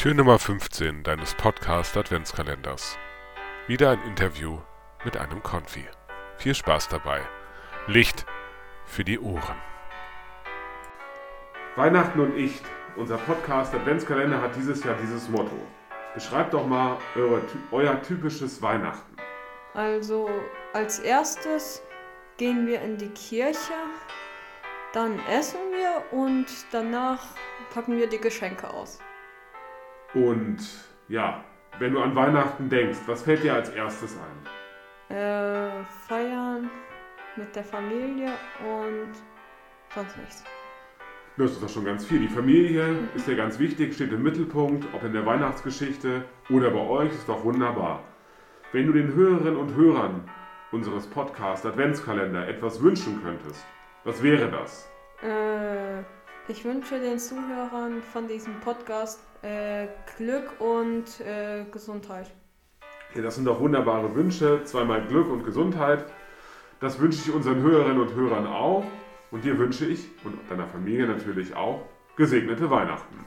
Tür Nummer 15 deines Podcast Adventskalenders. Wieder ein Interview mit einem Konfi. Viel Spaß dabei. Licht für die Ohren. Weihnachten und ich, unser Podcast Adventskalender hat dieses Jahr dieses Motto. Beschreibt doch mal eure, euer typisches Weihnachten. Also als erstes gehen wir in die Kirche, dann essen wir und danach packen wir die Geschenke aus. Und ja, wenn du an Weihnachten denkst, was fällt dir als erstes ein? Äh, feiern mit der Familie und sonst nichts. Das ist doch schon ganz viel. Die Familie ist ja ganz wichtig, steht im Mittelpunkt, ob in der Weihnachtsgeschichte oder bei euch, ist doch wunderbar. Wenn du den Hörerinnen und Hörern unseres Podcasts Adventskalender etwas wünschen könntest, was wäre das? Äh, ich wünsche den Zuhörern von diesem Podcast äh, Glück und äh, Gesundheit. Ja, das sind doch wunderbare Wünsche. Zweimal Glück und Gesundheit. Das wünsche ich unseren Hörerinnen und Hörern auch. Und dir wünsche ich und deiner Familie natürlich auch gesegnete Weihnachten.